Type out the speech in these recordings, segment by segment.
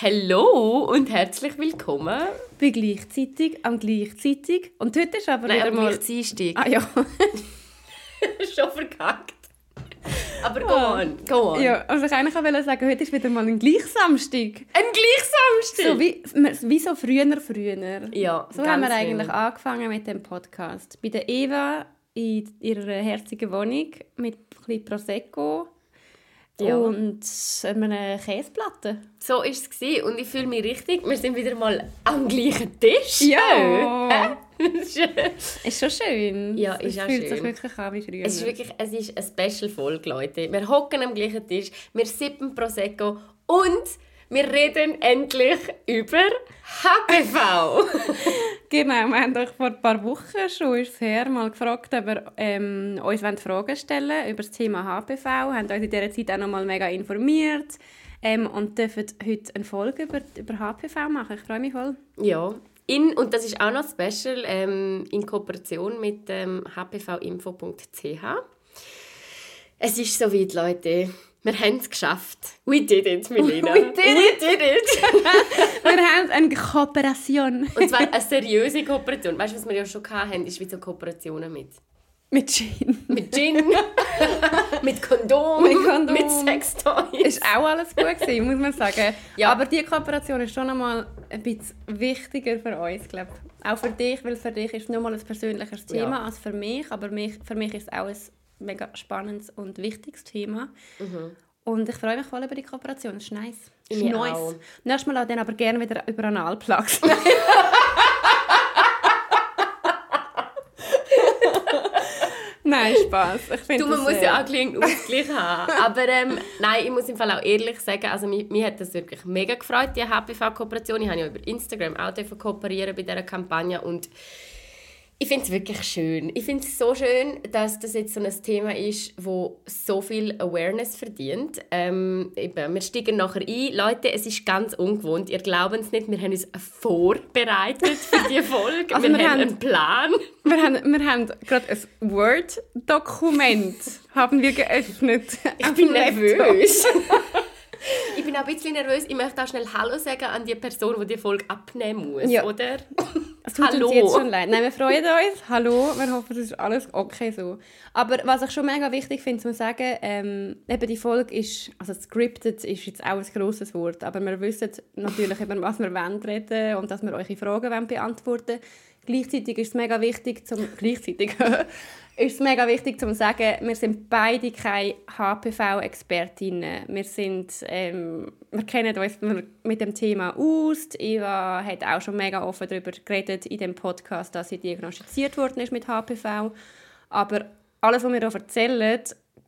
Hallo und herzlich willkommen. Bei gleichzeitig, am gleichzeitig. Und heute ist aber Nein, wieder mal... Dienstag. Ah ja. Schon verkackt. Aber go on, go on. ja. Also ich eigentlich wollte sagen, heute ist wieder mal ein Gleichsamstag. Ein Gleichsamstag. So wie, wie so früher, früher. Ja, So haben wir früher. eigentlich angefangen mit dem Podcast. Bei der Eva in ihrer herzigen Wohnung mit ein bisschen Prosecco Ja. und einer Käseplatte. So war es. gewesen. Und ich fühle mich richtig. Wir sind wieder mal am gleichen Tisch. Ja. Schön. Ist schon schön. Ja, es ist auch fühlt sich schön. wirklich an wie früher. Es ist wirklich es ist eine Special-Folge, Leute. Wir hocken am gleichen Tisch, wir sippen Prosecco und wir reden endlich über HPV. Genau, wir haben euch vor ein paar Wochen schon ist her, mal gefragt, ob ihr ähm, uns wollt Fragen stellen über das Thema HPV. Wir haben uns in dieser Zeit auch noch mal mega informiert ähm, und dürfen heute eine Folge über, über HPV machen. Ich freue mich voll. ja. In, und das ist auch noch special ähm, in Kooperation mit ähm, hpvinfo.ch. Es ist soweit, Leute. Wir haben es geschafft. We did it, Melina. We did We did it. Wir haben eine Kooperation Und zwar eine seriöse Kooperation. Weißt du, was wir ja schon hatten, ist wie so Kooperationen mit mit Jean. Mit Gin, mit Kondom, Mit Kondom. mit Sextoys. Ist auch alles gut gewesen, muss man sagen. Ja. Aber die Kooperation ist schon einmal ein bisschen wichtiger für uns, glaube Auch für dich, weil für dich ist es nochmal ein persönliches Thema Ja. als für mich. Aber mich, für mich ist es auch ein mega spannendes und wichtiges Thema. Und ich freue mich voll über die Kooperation. Das ist nice. Das ist Ich nice. auch. Nächstes Mal auch dann aber gerne wieder über Analplugs. Nein, Spaß. Ich finde Du, man muss ja auch einen Ausgleich haben. Aber ähm, nein, ich muss im Fall auch ehrlich sagen, also mich, mich hat das wirklich mega gefreut, die HPV-Kooperation. Ich habe ja über Instagram auch kooperieren bei dieser Kampagne und ich finde es wirklich schön. Ich finde es so schön, dass das jetzt so ein Thema ist, wo so viel Awareness verdient. Ähm, eben, wir steigen nachher ein. Leute, es ist ganz ungewohnt. Ihr glaubt es nicht, wir haben uns vorbereitet für diese Folge. Also wir, wir haben haben- einen Plan. Wir haben, wir haben gerade ein Word-Dokument haben wir geöffnet. Ich bin nervös. ich bin auch ein bisschen nervös. Ich möchte auch schnell Hallo sagen an die Person, die die Folge abnehmen muss, Ja. oder? Es tut Hallo. uns jetzt schon leid. Nein, wir freuen uns. Hallo, wir hoffen, es ist alles okay so. Aber was ich schon mega wichtig finde, zu sagen, ähm, eben die Folge ist, also scripted ist jetzt auch ein grosses Wort, aber wir wissen natürlich, über was wir wollen reden und dass wir eure Fragen wollen beantworten Gleichzeitig ist es mega wichtig, zum, gleichzeitig ist es mega wichtig zu sagen, wir sind beide keine HPV-Expertinnen. Wir, ähm, wir kennen uns mit dem Thema aus. Die Eva hat auch schon mega offen darüber geredet in dem Podcast, dass sie diagnostiziert worden ist mit HPV. Aber alles, was wir hier erzählen,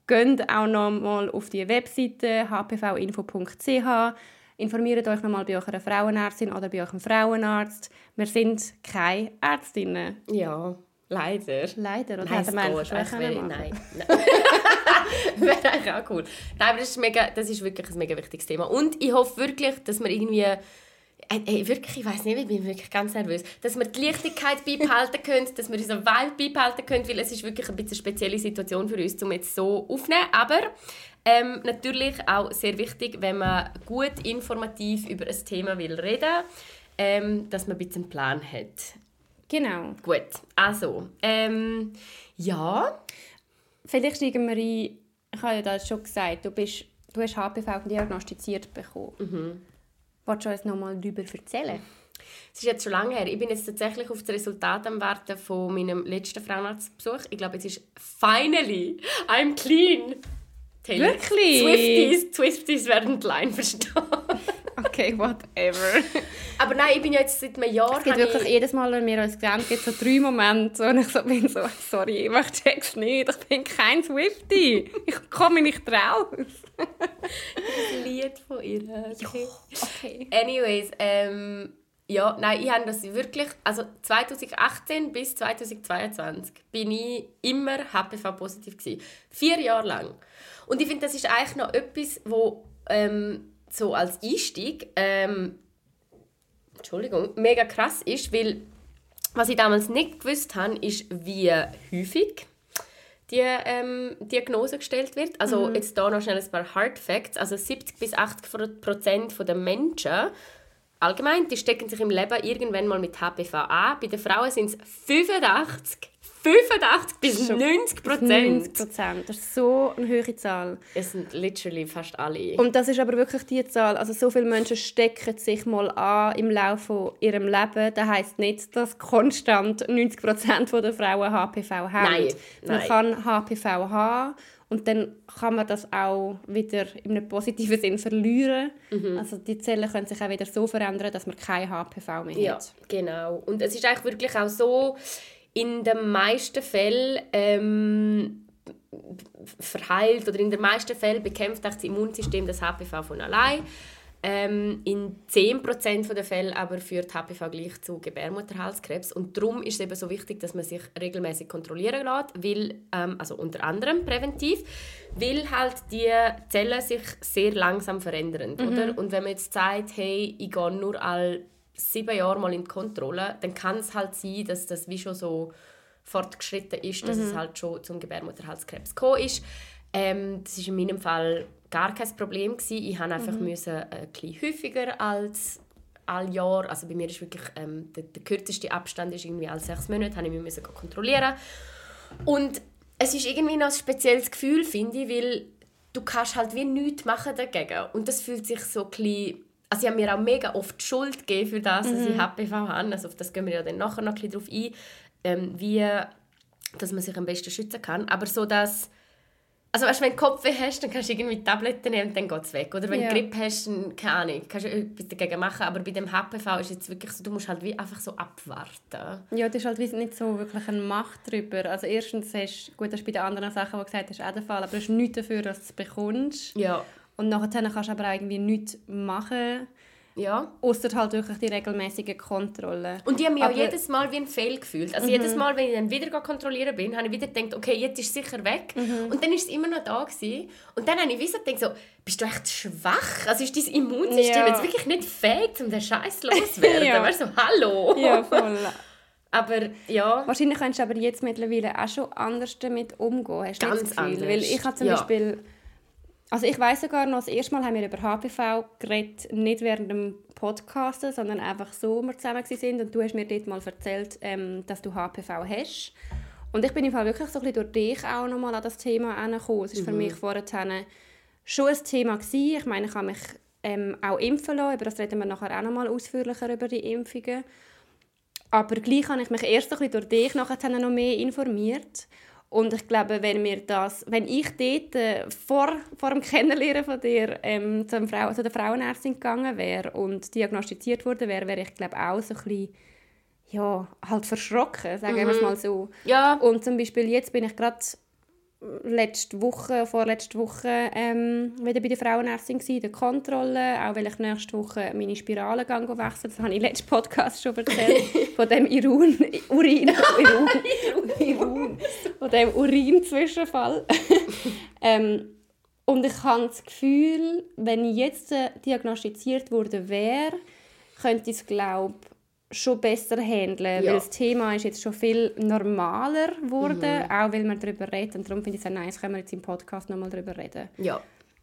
geht auch noch mal auf die Webseite hpvinfo.ch. Informiert euch noch mal bei eurer Frauenärztin oder bei eurem Frauenarzt. Wir sind keine Ärztinnen. Ja, leider. Leider. Oder Nein, es eigentlich geht. wäre- machen. Nein. wäre eigentlich auch cool. Nein, aber das ist, mega, das ist wirklich ein mega wichtiges Thema. Und ich hoffe wirklich, dass wir irgendwie... Ey, ey, wirklich, ich weiß nicht, ich bin wirklich ganz nervös. Dass wir die Leichtigkeit beibehalten können, dass wir unseren Vibe beibehalten können, weil es ist wirklich ein bisschen eine spezielle Situation für uns, um jetzt so aufzunehmen. Aber ähm, natürlich auch sehr wichtig, wenn man gut informativ über ein Thema will reden ähm, dass man ein bisschen einen Plan hat. Genau. Gut, also, ähm, ja, Vielleicht steigen wir ein. Ich habe ja das schon gesagt, du, bist, du hast HPV diagnostiziert bekommen. Mhm. Wolltest du uns noch mal darüber erzählen? es ist jetzt schon lange her. Ich bin jetzt tatsächlich auf das Resultat am Warten von meinem letzten Frauenarztbesuch. Ich glaube, jetzt ist finally, I'm clean. Taylor. Wirklich? Swifties, Swifties werden klein verstehen. Okay, whatever. Aber nein, ich bin ja jetzt seit einem Jahr... Es gibt wirklich ich, jedes Mal, wenn wir uns sehen, gibt es so drei Momente, wo ich so bin, so, sorry, ich check's nicht, ich bin kein Swiftie. Ich komme nicht raus. ein Lied von ihr. Okay. Okay. Anyways, ähm, ja, nein, ich habe das wirklich, also 2018 bis 2022 bin ich immer HPV-positiv gewesen. Vier Jahre lang. Und ich finde, das ist eigentlich noch etwas, wo ähm, so als Einstieg, ähm, Entschuldigung, mega krass ist, weil was ich damals nicht gewusst habe, ist, wie häufig die ähm, Diagnose gestellt wird. Also Mhm. jetzt hier noch schnell ein paar Hard Facts. Also 70 bis 80 Prozent der Menschen allgemein, die stecken sich im Leben irgendwann mal mit HPV an. Bei den Frauen sind es 85, 85 bis Schon 90 90 Prozent. Prozent. Das ist so eine hohe Zahl. Es sind literally fast alle. Und das ist aber wirklich die Zahl. Also so viele Menschen stecken sich mal an im Laufe von ihrem Leben. Das heisst nicht, dass konstant 90 Prozent der Frauen HPV haben. Nein, Man nein. kann HPV haben und dann kann man das auch wieder in einem positiven Sinn verlieren. Mhm. Also die Zellen können sich auch wieder so verändern, dass man kein HPV mehr Ja, hat. genau. Und es ist eigentlich wirklich auch so, in den meisten Fällen ähm, verheilt oder in den meisten Fällen bekämpft auch das Immunsystem das HPV von allein. Ähm, in 10% der Fälle aber führt HPV gleich zu Gebärmutterhalskrebs und darum ist es eben so wichtig, dass man sich regelmäßig kontrollieren lässt, weil, ähm, also unter anderem präventiv, weil halt die Zellen sich sehr langsam verändern, oder? Und wenn man jetzt sagt, hey, ich gehe nur all sieben Jahre mal in die Kontrolle, dann kann es halt sein, dass das wie schon so fortgeschritten ist, dass es halt schon zum Gebärmutterhalskrebs gekommen ist. Ähm, das ist in meinem Fall gar kein Problem gewesen. Ich habe einfach müssen, äh, ein bisschen häufiger als all Jahr, also bei mir ist wirklich ähm, der, der kürzeste Abstand ist irgendwie alle sechs Monate, habe ich mich müssen kontrollieren. Und es ist irgendwie noch ein spezielles Gefühl, finde ich, weil du kannst halt wie nichts machen dagegen. Und das fühlt sich so ein bisschen also ich habe mir auch mega oft Schuld gegeben für das, dass ich HPV habe. Also auf das gehen wir ja dann nachher noch ein bisschen drauf ein, ähm, wie dass man sich am besten schützen kann. Aber so, dass also weißt, wenn du Kopfweh hast, dann kannst du irgendwie Tabletten nehmen und dann geht es weg. Oder wenn Ja. du Grippe hast, dann, keine Ahnung, kannst du etwas dagegen machen. Aber bei dem HPV ist jetzt wirklich so, du musst halt wie einfach so abwarten. Ja, das ist halt wie nicht so wirklich eine Macht darüber. Also erstens hast gut, das ist bei den anderen Sachen, die du gesagt hast, auch der Fall, aber du hast nichts dafür, dass du es bekommst. Ja. Und nachher kannst du aber auch irgendwie nichts machen, Ja. außer halt wirklich die regelmäßige Kontrolle. Und ich habe mich auch Aber- Mhm. jedes Mal wie ein Fail gefühlt. Also jedes Mal, wenn ich dann wieder kontrollieren bin, habe ich wieder gedacht, okay, jetzt ist es sicher weg. Mhm. Und dann ist es immer noch da gewesen. Und dann habe ich wie so gedacht, so, bist du echt schwach? Also ist dein Immunsystem Ja. jetzt wirklich nicht fähig, um den Scheiß loszuwerden? Ja. Weißt du, so, hallo. Ja, voll. Aber ja, Wahrscheinlich kannst du aber jetzt mittlerweile auch schon anders damit umgehen. Hast du Ganz das Gefühl? anders. Weil ich habe zum Ja. Beispiel... Also ich weiß sogar noch, das erste Mal haben wir über HPV geredet, nicht während dem Podcasten, sondern einfach so, als wir zusammen waren. Und du hast mir dort mal erzählt, ähm, dass du HPV hast. Und ich bin im Fall wirklich so ein bisschen durch dich auch nochmal an das Thema herangekommen. Es war für mich vorher schon ein Thema. Gewesen. Ich meine, ich habe mich ähm, auch impfen lassen. Über das reden wir nachher auch nochmal ausführlicher, über die Impfungen. Aber gleich habe ich mich erst ein bisschen durch dich nachher noch mehr informiert. Und ich glaube, wenn, mir das, wenn ich dort äh, vor, vor dem Kennenlernen von dir ähm, zur Frau, zu der Frauenärztin gegangen wäre und diagnostiziert worden wäre, wäre ich glaube auch so ein bisschen, ja, halt verschrocken, sagen wir es mal so. ja, Und zum Beispiel jetzt bin ich gerade letzte Woche, vorletzte Woche ähm, wieder bei der Frauenärztin in der Kontrolle, auch weil ich nächste Woche meine Spirale gang wechseln. Das habe ich im letzten Podcast schon erzählt, von dem Irun, Urin, Irun, Irun, von dem Urinzwischenfall. ähm, und ich habe das Gefühl, wenn ich jetzt äh, diagnostiziert worden wäre, könnte ich es, glaube schon besser handeln, Ja. weil das Thema ist jetzt schon viel normaler geworden, auch weil man darüber redet und darum finde ich es auch nice, können wir jetzt im Podcast nochmal darüber reden. ja.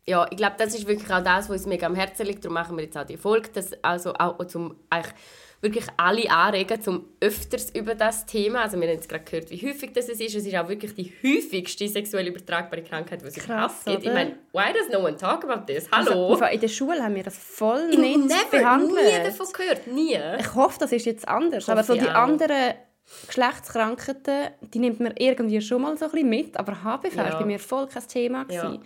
Ja, ich glaube, das ist wirklich auch das, was uns mega am Herzen liegt. Darum machen wir jetzt auch die Folge, dass also auch zum eigentlich wirklich alle anregen, zum öfters über das Thema. Also wir haben jetzt gerade gehört, wie häufig das ist. Es ist auch wirklich die häufigste sexuell übertragbare Krankheit, die es Krass, überhaupt gibt. Ich meine, why does no one talk about this? Hallo? Also, in der Schule haben wir das voll ich nicht never, behandelt. nie davon gehört, nie. Ich hoffe, das ist jetzt anders. Aber so die auch. anderen Geschlechtskrankheiten, die nimmt man irgendwie schon mal so ein bisschen mit. Aber HPV war Ja. bei mir voll kein Thema. Ja.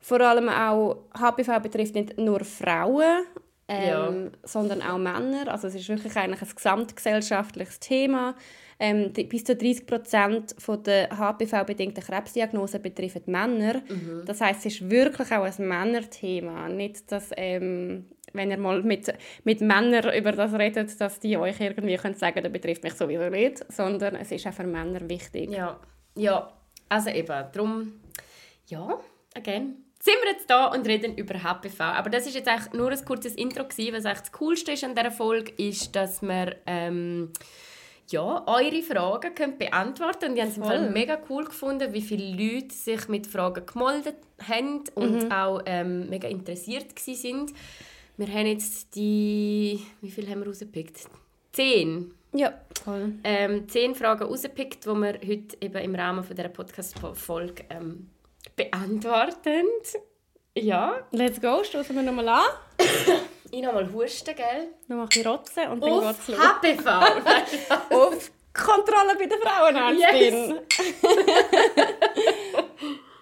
Vor allem auch, HPV betrifft nicht nur Frauen, ähm, sondern auch Männer. Also es ist wirklich eigentlich ein gesamtgesellschaftliches Thema. Ähm, bis zu 30 Prozent der HPV-bedingten Krebsdiagnosen betreffen Männer. Das heißt, es ist wirklich auch ein Männerthema. Nicht, dass, ähm, wenn ihr mal mit, mit Männern über das redet, dass die euch irgendwie können sagen das betrifft mich sowieso nicht, sondern es ist auch für Männer wichtig. Ja, ja. Also eben, darum, ja, again, sind wir jetzt da und reden über HPV. Aber das ist jetzt eigentlich nur ein kurzes Intro gewesen. Was eigentlich das Coolste ist an dieser Folge, ist, dass wir ähm, ja, eure Fragen könnt beantworten. Und ich habe es im. Fall mega cool gefunden, wie viele Leute sich mit Fragen gemeldet haben und Mhm. auch ähm, mega interessiert sind. Wir haben jetzt die... Wie viele haben wir rausgepickt? Zehn. Ja, voll. Ähm, zehn Fragen rausgepickt, die wir heute eben im Rahmen von dieser Podcast-Folge ähm, beantworten. Ja. Let's go, stoßen wir nochmal an. Ich noch mal husten, gell? Noch mal ein bisschen rotzen und dann geht's los. HPV. Auf Kontrolle bei der Frauenärztin.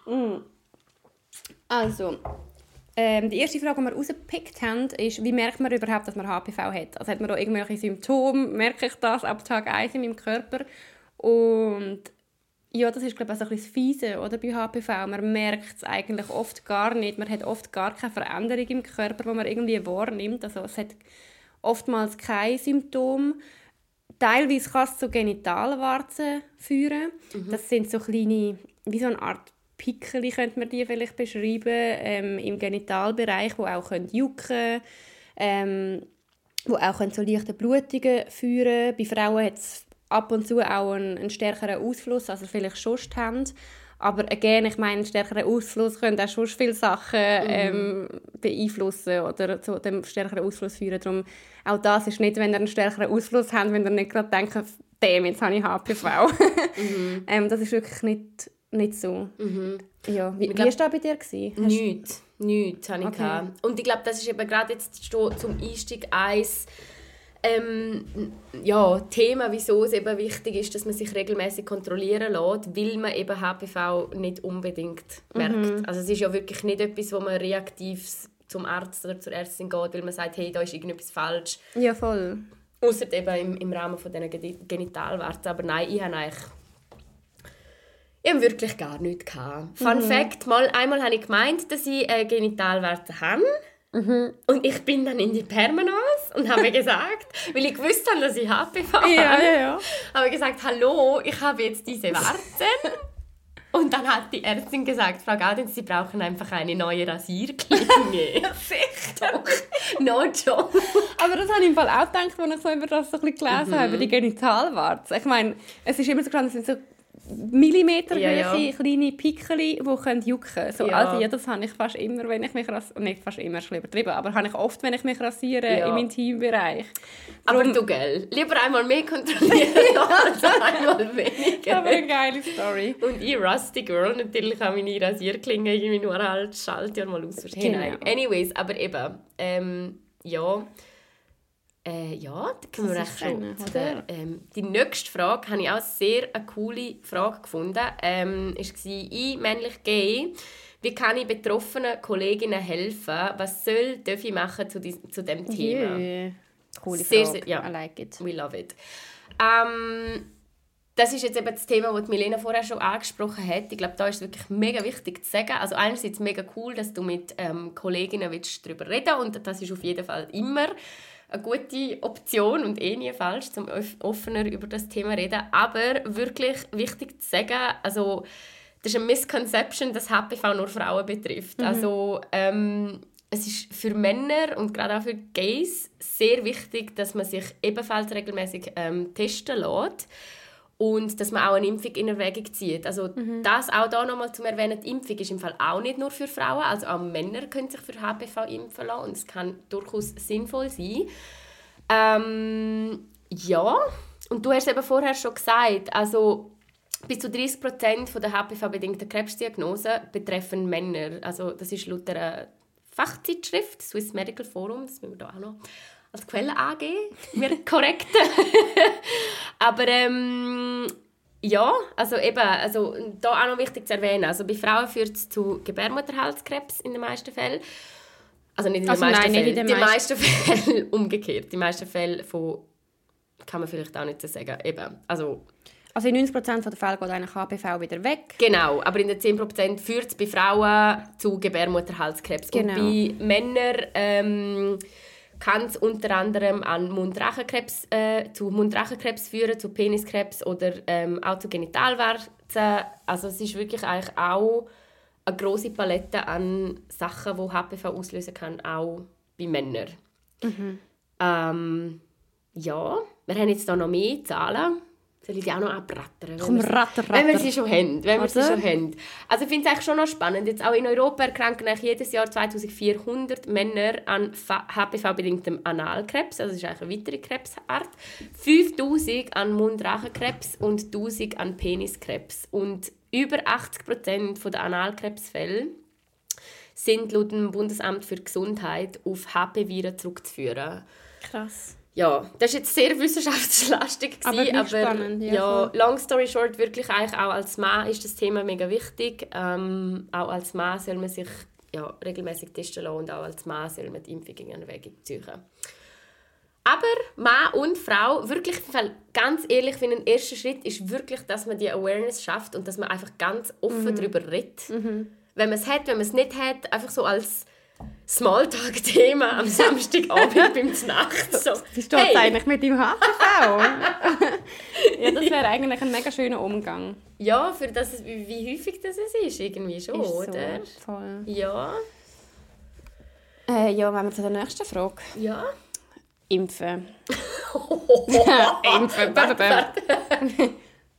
Mm. Also, ähm, die erste Frage, die wir rausgepickt haben, ist, wie merkt man überhaupt, dass man HPV hat? Also hat man da irgendwelche Symptome? Merke ich das ab Tag 1 in meinem Körper? Und ja, das ist glaube ich auch ein bisschen Fiese oder, bei HPV. Man merkt es eigentlich oft gar nicht. Man hat oft gar keine Veränderung im Körper, die man irgendwie wahrnimmt. Also es hat oftmals kein Symptom. Teilweise kann es zu Genitalwarzen führen. Das sind so kleine, wie so eine Art Pickel, könnte man die vielleicht beschreiben, ähm, im Genitalbereich, wo auch können jucken ähm, wo auch können so leichte Blutungen führen Bei Frauen hat es ab und zu auch einen, einen stärkeren Ausfluss, also vielleicht sonst haben. Aber again, ich meine, einen stärkeren Ausfluss können auch schon viele Sachen ähm, beeinflussen oder zu dem stärkeren Ausfluss führen. Darum, auch das ist nicht, wenn ihr einen stärkeren Ausfluss habt, wenn ihr nicht gerade denkt, «Damn, jetzt habe ich HPV». ähm, das ist wirklich nicht, nicht so. Ja. Wie, war das bei dir? Gewesen? Nichts. Nichts habe ich Okay. Und ich glaube, das ist eben gerade jetzt zum Einstieg eins ähm, ja, Thema, wieso es eben wichtig ist, dass man sich regelmäßig kontrollieren lässt, weil man eben HPV nicht unbedingt merkt. Mhm. Also es ist ja wirklich nicht etwas, wo man reaktiv zum Arzt oder zur Ärztin geht, weil man sagt, hey, da ist irgendetwas falsch. Ja, voll. Außer eben im, im Rahmen von diesen Geni- Genitalwarzen. Aber nein, ich habe eigentlich ich habe wirklich gar nichts gehabt. Fun Fact, mal, einmal habe ich gemeint, dass ich äh, Genitalwarzen habe. Und ich bin dann in die Permanence und habe gesagt, weil ich gewusst habe, dass ich HPV habe, Ja, ja, ja. habe ich gesagt, hallo, ich habe jetzt diese Warzen. Und dann hat die Ärztin gesagt, Frau Gaudenz, Sie brauchen einfach eine neue Rasierklinge. Sicher. No joke. Aber das habe ich im Fall auch gedacht, als ich so über das so ein bisschen gelesen habe, über die Genitalwarzen. Ich meine, es ist immer so es sind so Millimeter Ja, ja. kleine Pickel, die können jucken so, Ja. Also ja, das habe ich fast immer, wenn ich mich rasiere. Nicht fast immer, ist übertrieben, aber habe ich oft, wenn ich mich rasiere Ja. im Intimbereich. Aber Drum- du, gell, lieber einmal mehr kontrollieren als einmal weniger. Aber eine geile Story. Und ich, Rusty Girl, natürlich auch meine Rasierklinge irgendwie nur halt Schaltjahr mal aus. Genau. Anyways, aber eben, ähm, ja, äh, ja, da können wir Das echt ist schon zu der, ähm, Die nächste Frage habe ich auch sehr eine coole Frage gefunden. Ähm, war, ich, männlich gay, wie kann ich betroffenen Kolleginnen helfen? Was soll, darf ich machen zu, dies, zu diesem Thema? Yeah. Coole Sehr, Frage. sehr- ja. I like it. We love it. Ähm, das ist jetzt eben das Thema, das Milena vorher schon angesprochen hat. Ich glaube, da ist es wirklich mega wichtig zu sagen. Also einerseits mega cool, dass du mit ähm, Kolleginnen willst darüber reden und das ist auf jeden Fall immer eine gute Option und eh nie falsch, zum off- offener über das Thema reden. Aber wirklich wichtig zu sagen, also das ist eine Misconception, dass HPV nur Frauen betrifft. Also ähm, es ist für Männer und gerade auch für Gays sehr wichtig, dass man sich ebenfalls regelmäßig ähm, testen lässt und dass man auch eine Impfung in Erwägung zieht. Also das auch da nochmal zum erwähnen, die Impfung ist im Fall auch nicht nur für Frauen, also auch Männer können sich für HPV impfen lassen und es kann durchaus sinnvoll sein. Ähm, ja, und du hast eben vorher schon gesagt, also bis zu 30 Prozent der HPV-bedingten Krebsdiagnosen betreffen Männer. Also das ist laut einer Fachzeitschrift, Swiss Medical Forum, das müssen wir da auch noch als Quelle angeben, wir korrekt. Aber ähm, ja, also eben, also da auch noch wichtig zu erwähnen, also bei Frauen führt es zu Gebärmutterhalskrebs in den meisten Fällen. Also nicht in den Also meisten nein, Fällen, in den meisten- meisten Fälle umgekehrt. Die meisten Fälle von, kann man vielleicht auch nicht so sagen, eben, also Also in 90% der Fälle geht eigentlich HPV wieder weg. Genau, aber in den 10% führt es bei Frauen zu Gebärmutterhalskrebs. Genau. Und bei Männern ähm, kann es unter anderem an Mundrachenkrebs, äh, zu Mundrachenkrebs führen, zu Peniskrebs oder ähm, auch zu Genitalwarzen. Also es ist wirklich eigentlich auch eine große Palette an Sachen, die HPV auslösen kann, auch bei Männern. Ähm, ja, wir haben jetzt hier noch mehr Zahlen. Soll ich die auch noch abrattern? Komm, Wenn wir- ratter, ratter. Wenn wir sie schon haben. Wenn wir sie schon haben. Also ich finde es eigentlich schon noch spannend. Jetzt auch in Europa erkranken eigentlich jedes Jahr 2400 Männer an HPV-bedingtem Analkrebs. Also das ist eigentlich eine weitere Krebsart. 5000 an Mundrachenkrebs und 1000 an Peniskrebs. Und über 80% der Analkrebsfälle sind laut dem Bundesamt für Gesundheit auf HP-Viren zurückzuführen. Krass. Ja, das war jetzt sehr wissenschaftslastig. Aber gewesen, gleich spannend, ja, ja, long story short, wirklich eigentlich auch als Mann ist das Thema mega wichtig. Ähm, auch als Mann soll man sich ja, regelmäßig testen lassen und auch als Mann soll man die Impfung in Erwägung ziehen. Aber Mann und Frau, wirklich, ganz ehrlich, finde ein erster Schritt ist wirklich, dass man die Awareness schafft und dass man einfach ganz offen Mhm. darüber redet. Wenn man es hat, wenn man es nicht hat, einfach so als Smalltalk-Thema am Samstagabend beim Nacht. So, Wie steht es eigentlich mit dem HPV? ja, das wäre eigentlich ein mega schöner Umgang. Ja, für das, es- wie, häufig das es ist, irgendwie schon, Ist so, oder? voll. Ja, Äh, ja, wenn wir zu der nächsten Frage. ja. Impfen. Impfen.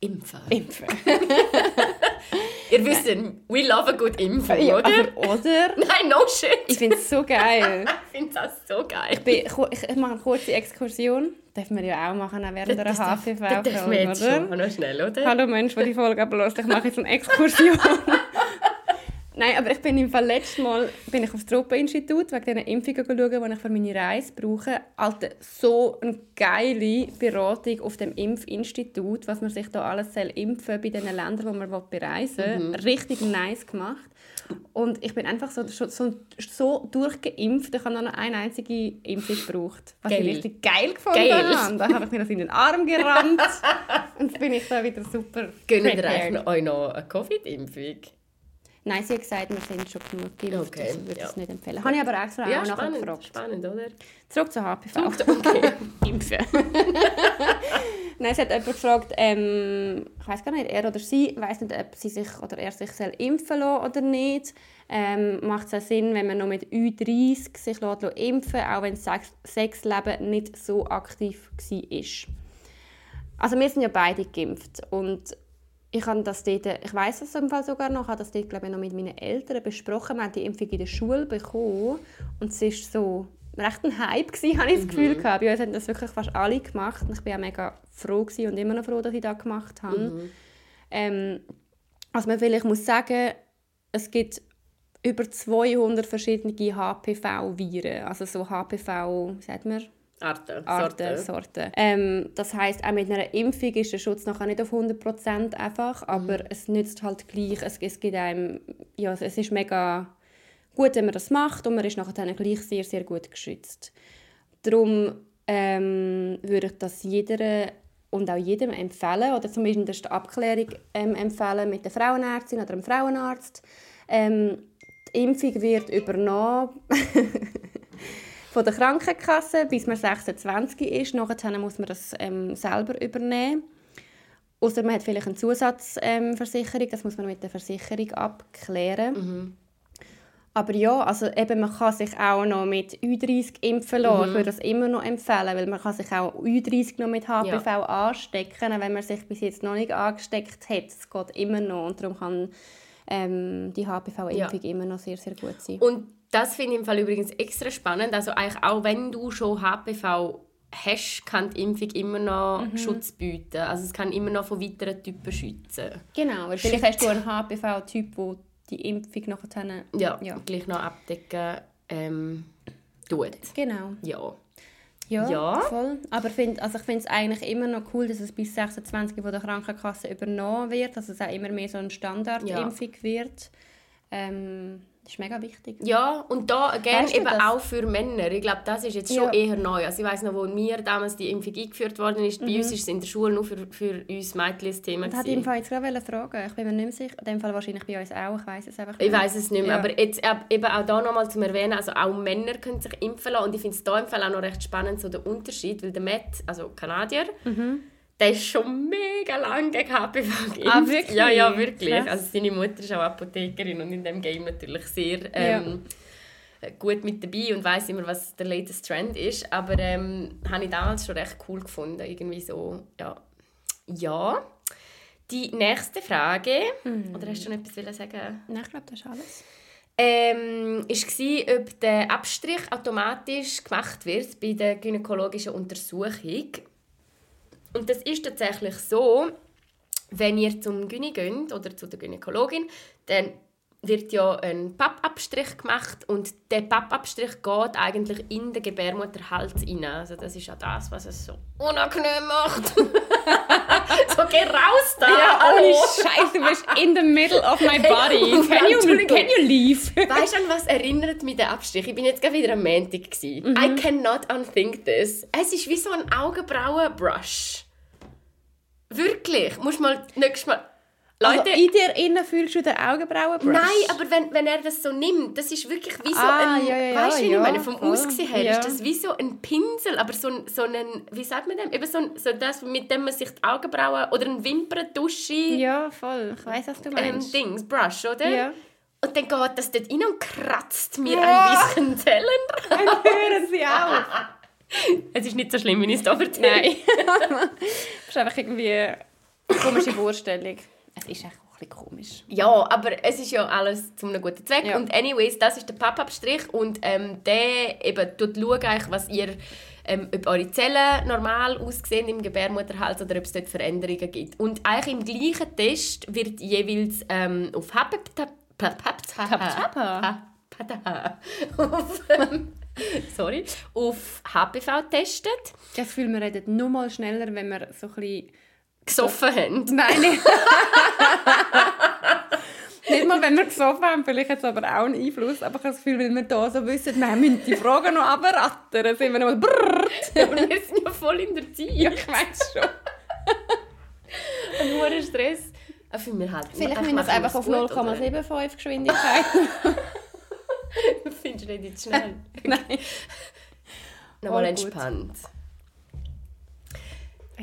Impfen. Impfen. Ihr wisst, we love a good Impfung, Ja, oder? aber, oder? Nein, no shit. Ich finde es so geil. Ich finde das so geil. Ich, bin, ich, ich mache eine kurze Exkursion. Dürfen wir ja auch machen auch während einer Das darf- das. Noch schnell, oder? Hallo Mensch, der die Folge ablässt. Ich mache jetzt eine Exkursion. Nein, aber ich bin im Fall letztes Mal bin ich aufs Tropeninstitut wegen diesen Impfungen schauen, die ich für meine Reise brauche. Alter, so eine geile Beratung auf dem Impfinstitut, was man sich da alles soll impfen bei den Ländern, wo man bereisen will. Mhm. Richtig nice gemacht. Und ich bin einfach so, so, so, durchgeimpft, ich habe noch eine einzige Impfung gebraucht. Was Geil. ich richtig geil gefunden Geil. habe. Da habe ich mir das in den Arm gerammt. und jetzt bin ich da wieder super Gönnen ihr euch noch eine Covid-Impfung? Nein, sie hat gesagt, wir sind schon genug geimpft. Okay, ich würde ja. es nicht empfehlen. Habe ich aber extra Ja, auch nachher spannend, gefragt. spannend, oder? Zurück zu HPV. Okay. Impfen. Nein, es hat jemand gefragt, ähm, ich weiß gar nicht, er oder sie, weiß nicht, ob sie sich oder er sich soll impfen lassen oder nicht. Ähm, macht es auch Sinn, wenn man noch mit Ü30 sich lässt, lässt impfen auch wenn das Sex Sexleben nicht so aktiv war. Also wir sind ja beide geimpft und ich habe das dort, ich weiß es im Fall sogar noch, habe das dort glaube ich noch mit meinen Eltern besprochen. Wir haben die Impfung in der Schule bekommen und es ist so recht ein Hype gewesen, habe ich das Gefühl gehabt. Bei uns haben das wirklich fast alle gemacht und ich bin auch mega froh gewesen und immer noch froh, dass ich das gemacht habe. Ähm, was man vielleicht muss sagen, es gibt über 200 verschiedene HPV-Viren, also so HPV, wie sagt man? Arten, Arten, Sorten. Sorten. Ähm, das heißt, auch mit einer Impfung ist der Schutz nachher nicht auf 100% einfach, aber es nützt halt gleich. Es, es gibt einem, ja, es- es ist mega gut, wenn man das macht und man ist nachher dann gleich sehr, sehr gut geschützt. Darum ähm, würde ich das jeder und auch jedem empfehlen oder zumindest die Abklärung ähm, empfehlen mit der Frauenärztin oder dem Frauenarzt. Ähm, die Impfung wird übernommen von der Krankenkasse, bis man 26 ist. Nachher muss man das ähm, selber übernehmen. Außer man hat vielleicht eine Zusatzversicherung, ähm, das muss man mit der Versicherung abklären. Aber ja, also eben, man kann sich auch noch mit Ü30 impfen lassen. Ich würde das immer noch empfehlen, weil man kann sich auch Ü30 noch mit HPV anstecken, wenn man sich bis jetzt noch nicht angesteckt hat. Es geht immer noch und darum kann ähm, die HPV-Impfung immer noch sehr, sehr gut sein. Und das finde ich im Fall übrigens extra spannend. Also eigentlich auch wenn du schon HPV hast, kann die Impfung immer noch Mhm. Schutz bieten. Also es kann immer noch von weiteren Typen schützen. Genau, weil vielleicht hast du einen HPV-Typ, der die Impfung nachher... Ja, Ja. gleich noch abdecken ähm, tut. Genau. Ja. Ja, Ja. voll. Aber find, also ich finde es eigentlich immer noch cool, dass es bis 26 von der Krankenkasse übernommen wird, dass es auch immer mehr so eine Standardimpfung wird. Ähm, das ist mega wichtig. Ja, und da gerne Weißt du eben das? auch für Männer. Ich glaube, das ist jetzt schon Ja. eher neu. Also ich weiß noch, wo mir damals die Impfung eingeführt worden ist, bei uns ist es in der Schule nur für, für uns Mädchen ein Thema. Ich wollte gewesen. im Fall jetzt gerade fragen. Ich bin mir nicht mehr sicher. In dem Fall wahrscheinlich bei uns auch. Ich weiß es einfach Ich weiß es nicht mehr, Ja. aber jetzt äh, eben auch da nochmal zum Erwähnen, also auch Männer können sich impfen lassen und ich finde es da im Fall auch noch recht spannend, so der Unterschied, weil der Matt, also Kanadier, der ist schon mega lange gegen HPV geimpft. Mhm. Ah, wirklich? Ja, ja, wirklich. Krass. Also seine Mutter ist auch Apothekerin und in dem Game natürlich sehr ähm, gut mit dabei und weiß immer, was der latest Trend ist. Aber ähm, habe ich damals schon recht cool gefunden. Irgendwie so, ja. Ja. Die nächste Frage, Hm. oder hast du noch etwas sagen? Nein, ich glaube, das ist alles. Ähm, war, ob der Abstrich automatisch gemacht wird bei der gynäkologischen Untersuchung. Und das ist tatsächlich so, wenn ihr zum Gyni geht oder zu der Gynäkologin, dann wird ja ein Pappabstrich gemacht und der Pappabstrich geht eigentlich in den Gebärmutterhals rein. Also das ist ja das, was es so unangenehm macht. so, geh raus da! Ja, ohne hallo. Scheiß, du bist in the middle of my body. Can you, can you leave? Weißt du, an was erinnert mich der Abstrich? Ich bin jetzt gerade wieder am Montag. gewesen. I cannot unthink this. Es ist wie so ein Augenbrauenbrush. Wirklich. Musst mal nächstes Mal... Leute... Also in dir innen fühlst du den Augenbrauenbrush? Nein, aber wenn, wenn er das so nimmt, das ist wirklich wie so Ah, ein... ja, ja, weißt du, wie ja, ich meine? Vom voll. Aussehen her ist das wie so ein Pinsel, aber so ein... So ein wie sagt man dem? Eben so, ein, so das, mit dem man sich die Augenbrauen... Oder ein Wimperntusche... Ja, voll. Ich weiss, was du meinst. Dings, Brush, oder? Ja. Und dann geht das dort rein und kratzt mir ein bisschen Zellen Dann hören sie auf. Es ist nicht so schlimm, wie ich es da erzähle. Nein. das ist einfach irgendwie eine komische Vorstellung. Es ist echt auch ein bisschen komisch. Ja, aber es ist ja alles zu einem guten Zweck. Ja. Und anyways, das ist der Pappabstrich und ähm, der eben tut eigentlich, was ihr, ähm, ob eure Zellen normal aussehen im Gebärmutterhals oder ob es dort Veränderungen gibt. Und eigentlich im gleichen Test wird jeweils ähm, auf HPV... auf, ähm, sorry, auf HPV getestet, Ich habe das Gefühl, wir reden nur mal schneller, wenn wir so ein bisschen... gesoffen haben. Nein, nicht. nicht mal, wenn wir gesoffen haben, vielleicht hat es aber auch einen Einfluss. Aber ich habe das Gefühl, wenn wir da so wissen, wir müssen die Fragen noch abrattern, sind wir noch mal brrrr. Aber wir sind ja voll in der Zeit. Ja, ich weiß schon. Ein hoher Stress. Ah, mich halt. Vielleicht müssen wir es einfach auf gut, oder? 0,75 Geschwindigkeit. Findest du nicht schnell? Nein. Nochmal gut. entspannt.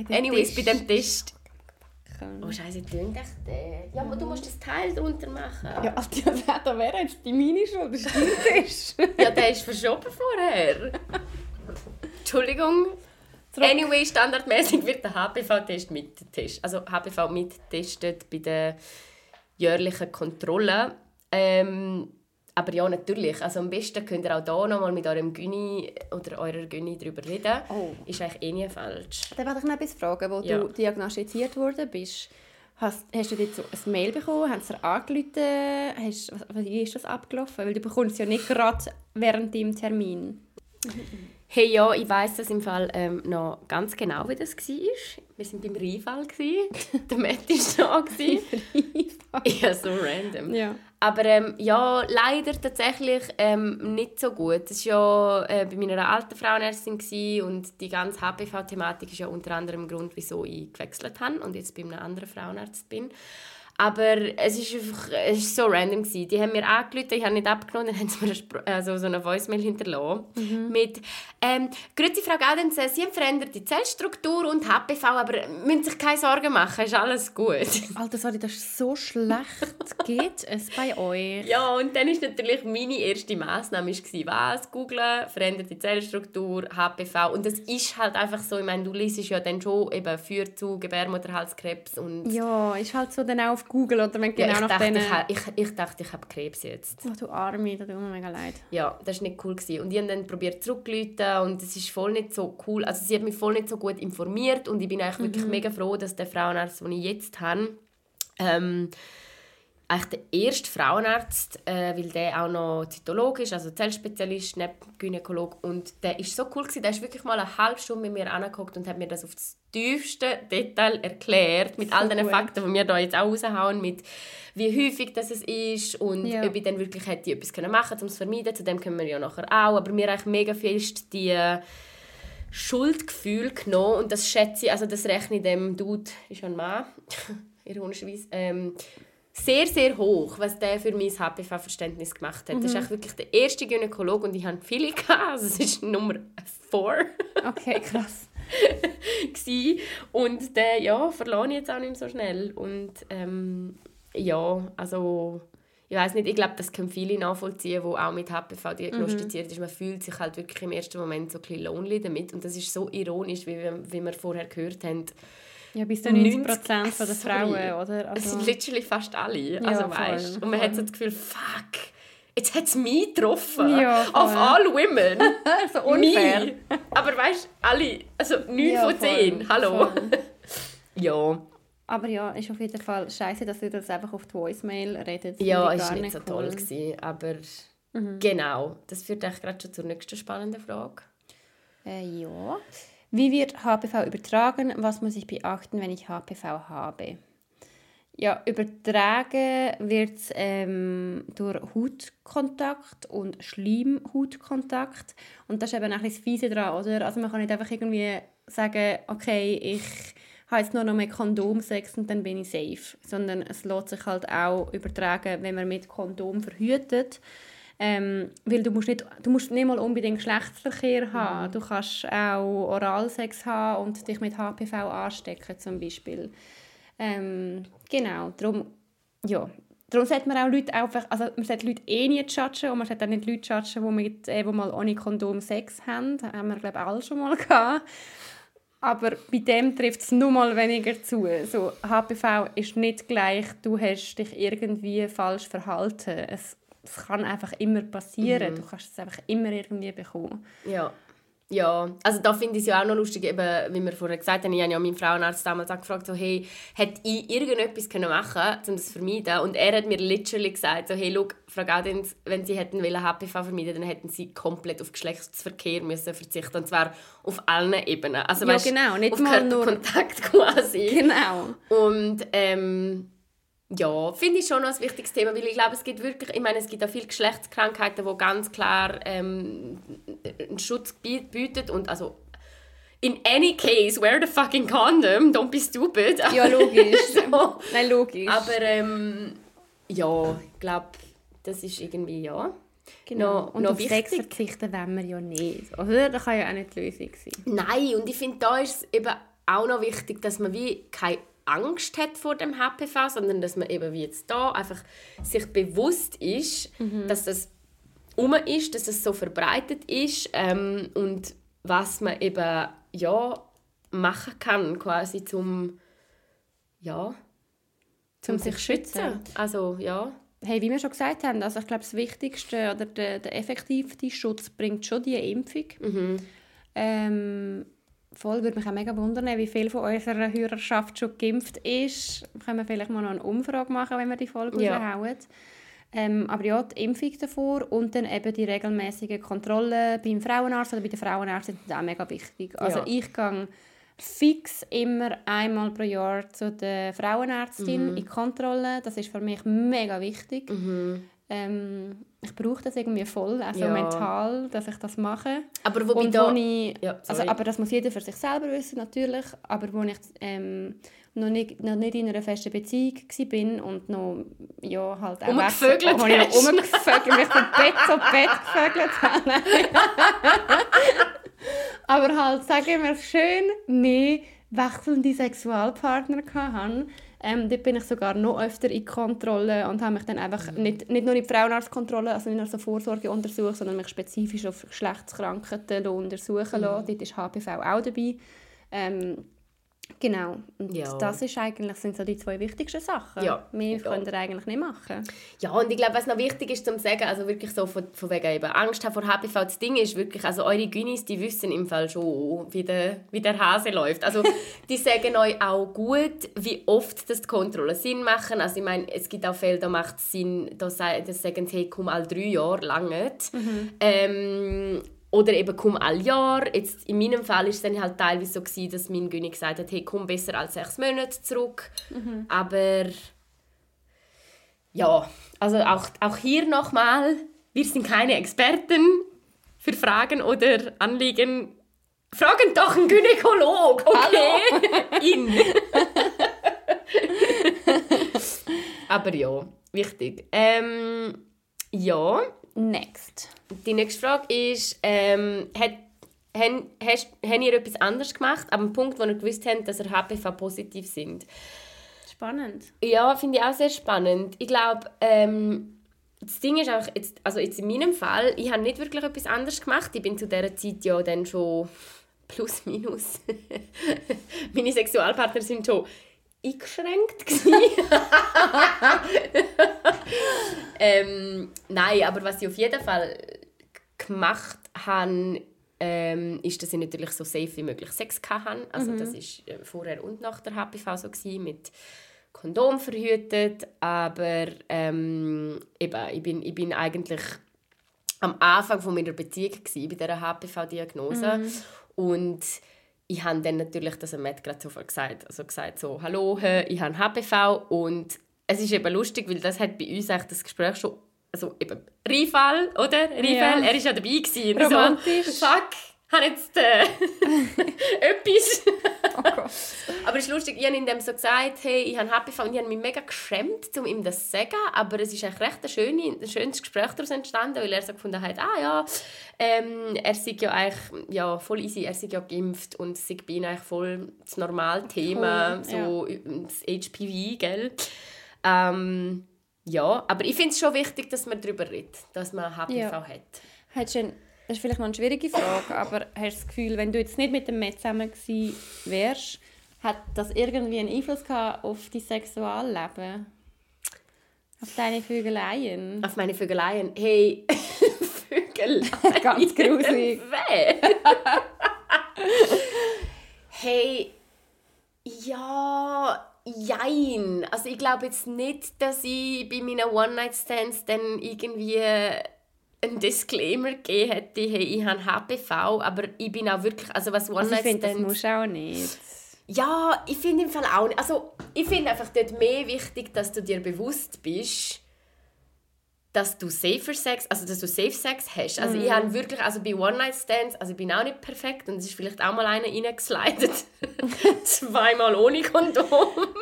Anyways, bei dem Test... Oh Scheiße, tönt echt der. Ja, aber du musst das Teil drunter machen. Ja, also, ja, da wäre jetzt die meine Schuld, das stimmt. Ja, der ist verschoben vorher. Entschuldigung. Zurück. Anyway, standardmäßig wird der HPV-Test mittestet. Also HPV mittestet bei der jährlichen Kontrolle. Ähm, aber ja, natürlich. Also am besten könnt ihr auch hier nochmal mit eurem Gyni oder eurer Gyni darüber reden. Oh. Ist eigentlich eh nie falsch. Dann wollte ich noch etwas fragen, wo Ja. du diagnostiziert worden bist. Hast, hast du jetzt so ein Mail bekommen? Haben sie dir angerufen? Hast, wie ist das abgelaufen? Weil du bekommst es ja nicht gerade während deinem Termin. Hey, ja, ich weiss das im Fall ähm, noch ganz genau, wie das war. Wir waren beim Rheinfall. Der Matt war da. ja, so random. Ja. Aber ähm, ja, leider tatsächlich ähm, nicht so gut. Das war ja äh, bei meiner alten Frauenärztin und die ganze HPV-Thematik ist ja unter anderem der Grund, wieso ich gewechselt habe und jetzt bei einem anderen Frauenarzt bin. Aber es ist einfach es ist so random gewesen. Die haben mir angerufen, ich habe nicht abgenommen, dann haben sie mir eine, also so eine Voicemail hinterlassen mit ähm, «Grüezi Frau Gaudenz, Sie haben veränderte Zellstruktur und HPV, aber müssen sich keine Sorgen machen, ist alles gut.» Alter, sorry, das ist so schlecht. Geht es bei euch? Ja, und dann war natürlich meine erste Massnahme war, was? Googlen, veränderte Zellstruktur, HPV. Und das ist halt einfach so, ich meine, du liest ja dann schon eben führt zu Gebärmutterhalskrebs und Ja, ist halt so dann auch auf Google oder wenn Ja, genau nach dachte, denen... ich, ich, ich dachte, ich habe Krebs jetzt. Oh, du Arme, das tut mir mega leid. Ja, das war nicht cool. Gewesen. Und ich habe dann probiert zurückzurufen und es ist voll nicht so cool. Also sie hat mich voll nicht so gut informiert und ich bin eigentlich wirklich mega froh, dass der Frauenarzt, den ich jetzt habe, ähm, eigentlich der erste Frauenarzt, äh, weil der auch noch Zytologe ist, also Zellspezialist, neben Gynäkolog. Und der ist so cool gewesen, der ist wirklich mal eine halbe Stunde mit mir angeguckt und hat mir das auf das tiefste Detail erklärt, mit all den. Fakten, die wir da jetzt auch raushauen, mit wie häufig das es ist und Ja. ob ich dann wirklich hätte etwas können machen um es zu vermeiden. Zu dem können wir ja nachher auch. Aber mir eigentlich mega fest die Schuldgefühl genommen und das schätze ich, also das rechne ich dem Dude, ist ja ein Mann, ironischerweise, ähm, sehr, sehr hoch, was der für mein HPV-Verständnis gemacht hat. Das ist eigentlich wirklich der erste Gynäkologe und ich hatte viele, gehabt, also es ist Nummer 4 Okay, krass. und der ja verlor ich jetzt auch nicht mehr so schnell und ähm, ja also ich weiß nicht, ich glaube, das können viele nachvollziehen, die auch mit HPV diagnostiziert mhm. ist. Man fühlt sich halt wirklich im ersten Moment so ein bisschen lonely damit und das ist so ironisch, wie wir, wie wir vorher gehört haben. Ja, bis zu 90 Prozent der Frauen, oder? Also, es sind literally fast alle, ja, also weißt Und man voll. hat so das Gefühl, fuck, jetzt hat es mich getroffen. Ja, Of all women. so unfair. Me. Aber weißt du, alle, also 9 ja, von 10, hallo. ja. Aber ja, ist auf jeden Fall scheiße, dass ihr das einfach auf die Voicemail redet. Ja, ist nicht, nicht so toll gewesen, aber mhm. genau. Das führt euch gerade schon zur nächsten spannenden Frage. Äh, ja. Wie wird HPV übertragen? Was muss ich beachten, wenn ich HPV habe? Ja, übertragen wird es ähm, durch Hautkontakt und Schleimhautkontakt. Und das ist eben ein bisschen Fiese daran, oder? Also man kann nicht einfach irgendwie sagen, okay, ich habe jetzt nur noch mit Kondomsex und dann bin ich safe. Sondern es lässt sich halt auch übertragen, wenn man mit Kondom verhütet. Ähm, weil du musst, nicht, du musst nicht mal unbedingt Geschlechtsverkehr haben. Mhm. Du kannst auch Oralsex haben und dich mit HPV anstecken zum Beispiel. Ähm, genau, darum, ja, darum sollte man auch Leute einfach, also man sollte Leute eh nicht judgen und man sollte auch nicht Leute judgen, die, mit, äh, mal ohne Kondom Sex haben. Das haben wir, glaube ich, alle schon mal gehabt. Aber bei dem trifft es nur mal weniger zu. So, HPV ist nicht gleich, du hast dich irgendwie falsch verhalten. Es, es kann einfach immer passieren. Mhm. Du kannst es einfach immer irgendwie bekommen. Ja. Ja, also da finde ich es ja auch noch lustig, eben, wie wir vorher gesagt haben, ich habe ja meinen Frauenarzt damals auch gefragt, so, hey, hätte ich irgendetwas können machen um das zu vermeiden? Und er hat mir literally gesagt, so, hey, schau, Frau Gaudens, wenn Sie hätten wollen HPV vermeiden dann hätten Sie komplett auf Geschlechtsverkehr müssen verzichten und zwar auf allen Ebenen. Also, ja, weißt, genau, nicht auf mal nur... Kontakt quasi. Genau. Und ähm, ja, finde ich schon ein wichtiges Thema, weil ich glaube, es gibt wirklich, ich meine, es gibt auch viele Geschlechtskrankheiten, die ganz klar ähm, einen Schutz bieten und also in any case, wear the fucking condom, don't be stupid. Ja, logisch. so. Nein, logisch. Aber ähm, ja, ich glaube, das ist irgendwie, ja. Genau. Noch, und noch auf wichtig. Sex verzichten wollen wir ja nicht. Oder? Das kann ja auch nicht die Lösung sein. Nein, und ich finde, da ist es eben auch noch wichtig, dass man wie keine Angst hat vor dem HPV, sondern dass man eben wie jetzt da einfach sich bewusst ist, mhm. dass das um ist, dass es so verbreitet ist ähm, und was man eben ja machen kann quasi zum ja zum, sich schützen. Also ja. Hey, wie wir schon gesagt haben, also ich glaube das Wichtigste oder der, der effektivste Schutz bringt schon die Impfung. Mhm. Ähm, voll würde mich auch mega wundern, wie viel von unserer Hörerschaft schon geimpft ist. Können wir vielleicht mal noch eine Umfrage machen, wenn wir die Folge ja. raushauen. Ähm, aber ja, die Impfung davor und dann eben die regelmäßige Kontrolle beim Frauenarzt oder bei den Frauenärzten sind auch mega wichtig. Also ja. ich gehe fix immer einmal pro Jahr zu der Frauenärztin mhm. in Kontrolle. Das ist für mich mega wichtig. Mhm. Ähm, ich brauche das irgendwie voll, also ja. mental, dass ich das mache. Aber wobei und da... Wo ich, ja, also, aber das muss jeder für sich selber wissen, natürlich. Aber wo ich ähm, noch, nicht, noch nicht in einer festen Beziehung war und noch ja, halt auch umgevögelt wo ich noch umgevögelt, mich von Bett zu Bett gevögelt habe. aber halt, sagen wir schön, mehr wechselnde Sexualpartner hatte ähm, dort bin ich sogar noch öfter in Kontrolle und habe mich dann einfach mhm. nicht, nicht nur in die Frauenarztkontrolle, also nicht nur so Vorsorge untersucht, sondern mich spezifisch auf Geschlechtskrankheiten untersuchen mhm. lassen. Dort ist HPV auch dabei. Ähm, Genau. Und ja. das ist eigentlich, sind so die zwei wichtigsten Sachen. Ja. Mehr ja. könnt ihr eigentlich nicht machen. Ja, und ich glaube, was noch wichtig ist zu sagen, also wirklich so von, von wegen eben Angst haben vor HPV, das Ding ist wirklich, also eure Gynis, die wissen im Fall schon, wie der, wie der Hase läuft. Also die sagen euch auch gut, wie oft das die Kontrollen Sinn machen. Also ich meine, es gibt auch Fälle, da macht es Sinn, da sagen sie, hey, komm, all drei Jahre lang nicht. Mhm. Ähm, oder eben komm all Jahr. Jetzt, in meinem Fall war es dann halt teilweise so, gewesen, dass mein Güni gesagt hat, hey, komm besser als sechs Monate zurück. Mhm. Aber ja, also auch, auch hier nochmal, wir sind keine Experten für Fragen oder Anliegen. Fragen doch einen Gynäkolog, okay? In. Aber ja, wichtig. Ähm, ja. Next. Die nächste Frage ist, ähm, hat, haben, hast, haben ihr etwas anderes gemacht, dem Punkt, wo ihr gewusst habt, dass ihr HPV-positiv sind? Spannend. Ja, finde ich auch sehr spannend. Ich glaube, ähm, das Ding ist auch, jetzt, also jetzt in meinem Fall, ich habe nicht wirklich etwas anderes gemacht. Ich bin zu dieser Zeit ja dann schon plus minus. Meine Sexualpartner sind schon eingeschränkt ähm, Nein, aber was ich auf jeden Fall gemacht habe, ähm, ist, dass ich natürlich so safe wie möglich Sex hatte. Also mhm. das war äh, vorher und nach der HPV so gewesen, mit Kondom verhütet, aber ähm, eben, ich bin, ich bin eigentlich am Anfang von meiner Beziehung gewesen, bei dieser HPV-Diagnose mhm. und ich habe dann natürlich, das Matt gerade sofort gesagt, also gesagt so, hallo, ich habe HPV und es ist eben lustig, weil das hat bei uns eigentlich das Gespräch schon, also eben Rifal, oder? Rifal, ja. er war ja dabei gewesen. Romantisch. So, fuck, habe jetzt äh, etwas. oh. Aber es ist lustig, ich habe ihm so gesagt, hey, ich habe HPV und ich habe mich mega geschämt, um ihm das zu sagen, aber es ist eigentlich recht ein, schöne, ein schönes Gespräch daraus entstanden, weil er so gefunden hat, ah ja, ähm, er sei ja eigentlich ja, voll easy, er sei ja geimpft und es sei bei ihm eigentlich voll das normale Thema, cool, so ja. das HPV, gell? Ähm, ja, aber ich finde es schon wichtig, dass man darüber redet, dass man HPV ja. hat. Hast du das ist vielleicht noch eine schwierige Frage, aber hast du das Gefühl, wenn du jetzt nicht mit dem Matt zusammen gewesen wärst, hat das irgendwie einen Einfluss gehabt auf dein Sexualleben? Auf deine Vögeleien? Auf meine Vögeleien? Hey, Vögeleien? Ganz gruselig. hey, ja, jein. Also ich glaube jetzt nicht, dass ich bei meinen One-Night-Stands dann irgendwie einen Disclaimer gegeben hätte, hey, ich habe HPV, aber ich bin auch wirklich, also was One also Night Stands... das musst du auch nicht. Ja, ich finde im Fall auch nicht. Also ich finde einfach dort mehr wichtig, dass du dir bewusst bist, dass du safer Sex, also dass du Safe Sex hast. Also mm. ich mhm. habe wirklich, also bei One Night Stands, also ich bin auch nicht perfekt und es ist vielleicht auch mal einer reingeslidet, zweimal ohne Kondom.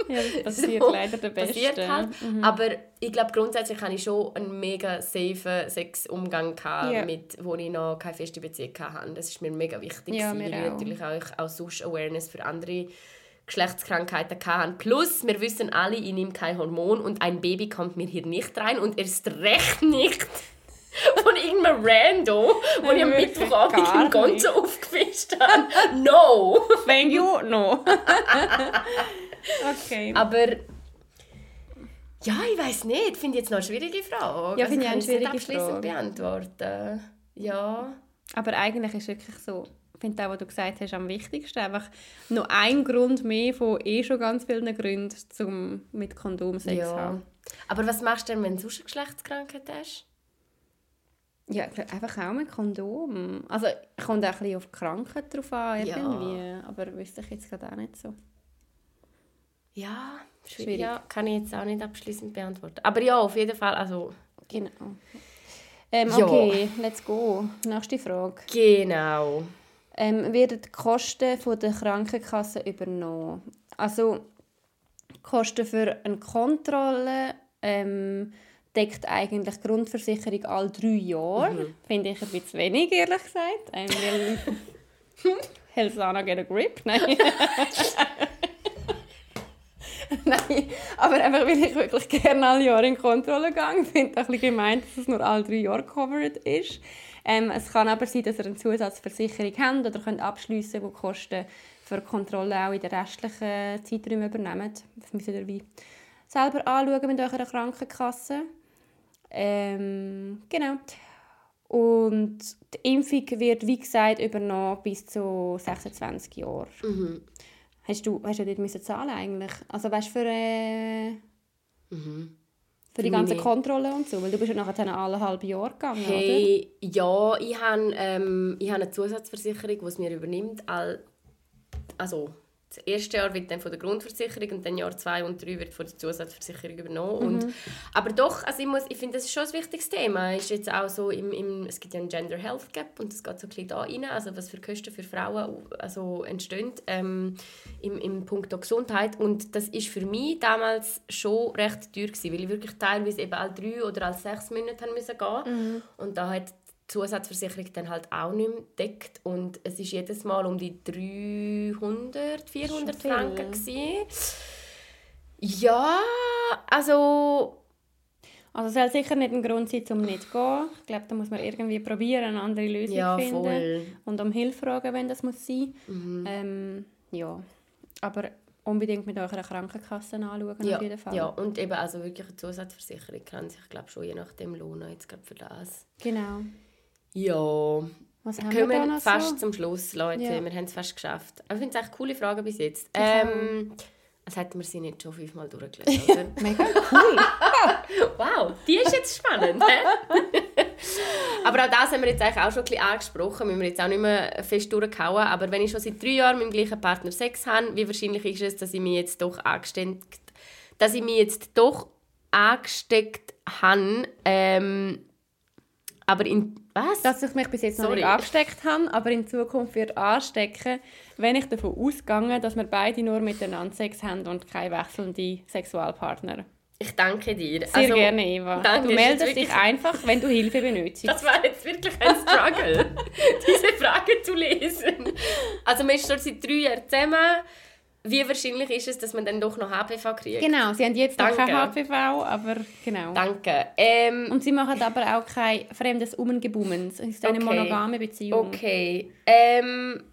Ja, das passiert so, leider der Beste. Halt. Mhm. Aber ich glaube grundsätzlich hatte ich schon einen mega safe Sexumgang ja. mit, wo ich noch keine feste Beziehung hatte. Das ist mir mega wichtig, ja, weil ich natürlich auch, auch sonst Awareness für andere Geschlechtskrankheiten hatten. Plus, wir wissen alle, ich nehme kein Hormon und ein Baby kommt mir hier nicht rein und erst recht nicht von irgendeinem Rando, wo ich am Mittwochabend im Gonzo aufgefischt habe. No! Thank you, no. okay. Aber ja, ich weiß nicht. Finde ich jetzt noch eine schwierige Frage. Ja, finde also, ich eine schwierige Frage. beantworten. Ja. Aber eigentlich ist es wirklich so finde auch, was du gesagt hast, am wichtigsten. Einfach noch ein Grund mehr von eh schon ganz vielen Gründen, um mit Kondom Sex ja. haben. Aber was machst du denn, wenn du sonst eine Geschlechtskrankheit hast? Ja, einfach auch mit Kondom. Also kommt auch ein bisschen auf die Krankheit drauf an, irgendwie. Ja. Aber wüsste ich jetzt gerade auch nicht so. Ja, schwierig. Ja, kann ich jetzt auch nicht abschließend beantworten. Aber ja, auf jeden Fall, also... Genau. Ähm, okay, ja. let's go. Nächste Frage. Genau ähm, werden die Kosten von der Krankenkasse übernommen. Also die Kosten für eine Kontrolle ähm, deckt eigentlich die Grundversicherung alle drei Jahre. Mhm. Finde ich ein bisschen wenig, ehrlich gesagt. Ähm, weil Helsana get a grip. Nein. Nein, aber einfach, weil ich wirklich gerne alle Jahre in Kontrolle gehe, finde ich ein bisschen gemeint, dass es nur alle drei Jahre covered ist. Ähm, es kann aber sein, dass ihr eine Zusatzversicherung habt oder könnt abschliessen, die Kosten für die Kontrolle auch in den restlichen Zeiträumen übernehmen. Das müsst ihr wie selber anschauen mit eurer Krankenkasse. Ähm, genau. Und die Impfung wird, wie gesagt, übernommen bis zu 26 Jahren. Mhm. Hast du, hast du dort müssen zahlen eigentlich? Also weißt du, für... Äh, mhm. Für die ganze Kontrolle und so? Weil du bist ja nachher alle halbe Jahr gegangen, hey, oder? Ja, ich habe, ähm, ich habe eine Zusatzversicherung, die es mir übernimmt. All, also das erste Jahr wird dann von der Grundversicherung und dann Jahr zwei und drei wird von der Zusatzversicherung übernommen. Mhm. Und, aber doch, also ich, muss, ich finde, das ist schon ein wichtiges Thema. Ist jetzt auch so im, im, es gibt ja einen Gender Health Gap und das geht so ein bisschen da rein, also was für Kosten für Frauen also entstehen ähm, im, im Punkt Gesundheit. Und das ist für mich damals schon recht teuer gewesen, weil ich wirklich teilweise eben alle drei oder alle sechs Monate haben müssen gehen. Mhm. Und da hat Zusatzversicherung dann halt auch nicht mehr deckt und es ist jedes Mal um die 300, 400 Franken gewesen. Ja, also Also es soll sicher nicht ein Grund sein, um nicht zu gehen. Ich glaube, da muss man irgendwie probieren, eine andere Lösung Ja, finden. voll. Und um Hilfe fragen, wenn das muss sein. Mhm. Ähm, ja, aber unbedingt mit eurer Krankenkasse anschauen, Ja, auf jeden Fall. ja, und eben also wirklich eine Zusatzversicherung kann sich, glaube schon je nachdem lohnen, jetzt gerade für das. Genau. Ja, Was wir haben wir da kommen noch fast so? zum Schluss, Leute. Ja. Wir haben es fast geschafft. Aber ich finde es echt coole Fragen bis jetzt. Ähm, als hätten wir sie nicht schon fünfmal durchgelesen, oder? Mega cool. wow, die ist jetzt spannend? Aber auch das haben wir jetzt eigentlich auch schon ein bisschen angesprochen. Müssen wir jetzt auch nicht mehr fest durchkauen. Aber wenn ich schon seit drei Jahren mit dem gleichen Partner Sex habe, wie wahrscheinlich ist es, dass ich mich jetzt doch angesteckt, dass ich mich jetzt doch angesteckt habe, ähm, aber in was? Dass ich mich bis jetzt noch Sorry. nicht angesteckt habe, aber in Zukunft wird anstecken, wenn ich davon ausgehe, dass wir beide nur miteinander Sex haben und keine wechselnden Sexualpartner. ich danke dir. Sehr gerne, Eva. danke, du meldest dich einfach, wenn du Hilfe benötigst. Das war jetzt wirklich ein Struggle, diese Frage zu lesen. Also man ist schon seit drei Jahren zusammen. Wie wahrscheinlich ist es, dass man dann doch noch HPV kriegt? Genau, sie haben jetzt noch Danke. kein HPV, aber genau. Danke. Ähm, Und sie machen aber auch kein fremdes Umgebummens. Es ist eine Okay. monogame Beziehung. okay. Ähm,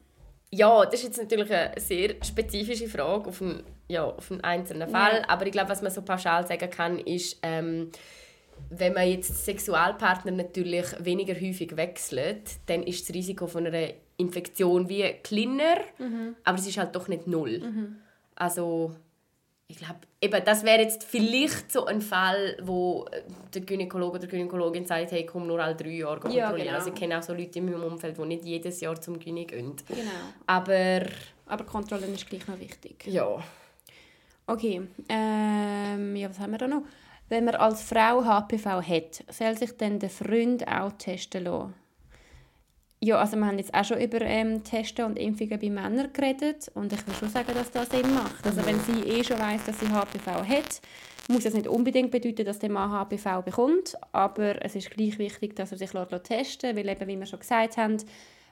ja, das ist jetzt natürlich eine sehr spezifische Frage auf einen, ja, auf einen einzelnen Fall. Aber ich glaube, was man so pauschal sagen kann, ist, ähm, wenn man jetzt Sexualpartner natürlich weniger häufig wechselt, dann ist das Risiko von einer Infektion wie kleiner, aber es ist halt doch nicht null. Also ich glaube, eben, das wäre jetzt vielleicht so ein Fall, wo äh, der Gynäkologe oder die Gynäkologin sagt, hey, komm nur alle drei Jahre kontrollieren. Ja, genau. Also ich kenne auch so Leute in meinem Umfeld, die nicht jedes Jahr zum Gyne gehen. Genau. Aber Aber Kontrolle ist gleich noch wichtig. ja, Okay, ähm, ja, was haben wir da noch? Wenn man als Frau HPV hat, soll sich dann der Freund auch testen lassen? Ja, also wir haben jetzt auch schon über ähm, Testen und Impfungen bei Männern geredet und ich will schon sagen, dass das Sinn macht. Also wenn sie eh schon weiß, dass sie HPV hat, muss das nicht unbedingt bedeuten, dass der Mann HPV bekommt, aber es ist gleich wichtig, dass er sich testen lässt, weil eben, wie wir schon gesagt haben,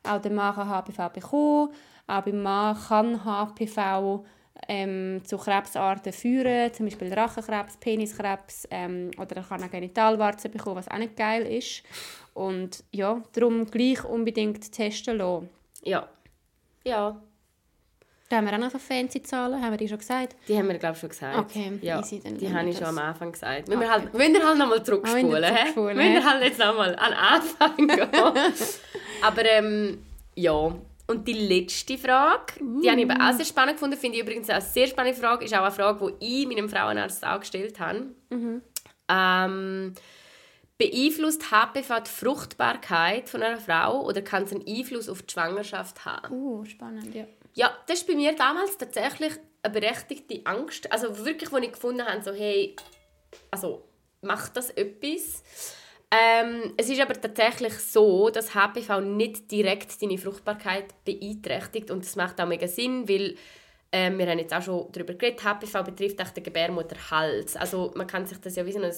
auch der Mann kann HPV bekommen, auch beim Mann kann HPV ähm, zu Krebsarten führen, zum Beispiel Rachenkrebs, Peniskrebs ähm, oder er kann auch Genitalwarzen bekommen, was auch nicht geil ist. Und ja, darum gleich unbedingt testen lassen. ja. Ja, Da haben wir auch noch so fancy Zahlen, haben wir die schon gesagt? die haben wir, glaube ich, schon gesagt. Okay, ja, easy, die habe ich schon am Anfang gesagt. Wir Okay. halt, wir halt nochmal Ah, zurückspulen. müssen wir hä? zurückspulen, Müssen wir hä? halt jetzt nochmal an Anfang gehen. Aber ähm, ja. Und die letzte Frage, die habe ich eben auch sehr spannend gefunden, finde ich übrigens eine sehr spannende Frage, ist auch eine Frage, die ich meinem Frauenarzt auch gestellt habe. Ähm, beeinflusst HPV die Fruchtbarkeit von einer Frau oder kann es einen Einfluss auf die Schwangerschaft haben? Uh, spannend, ja. Ja, das war bei mir damals tatsächlich eine berechtigte Angst. Also wirklich, als ich gefunden habe, so, hey, also macht das etwas? Ähm, es ist aber tatsächlich so, dass HPV nicht direkt deine Fruchtbarkeit beeinträchtigt und das macht auch mega Sinn, weil ähm, wir haben jetzt auch schon darüber geredet, HPV betrifft auch den Gebärmutterhals. Also man kann sich das ja wie so ein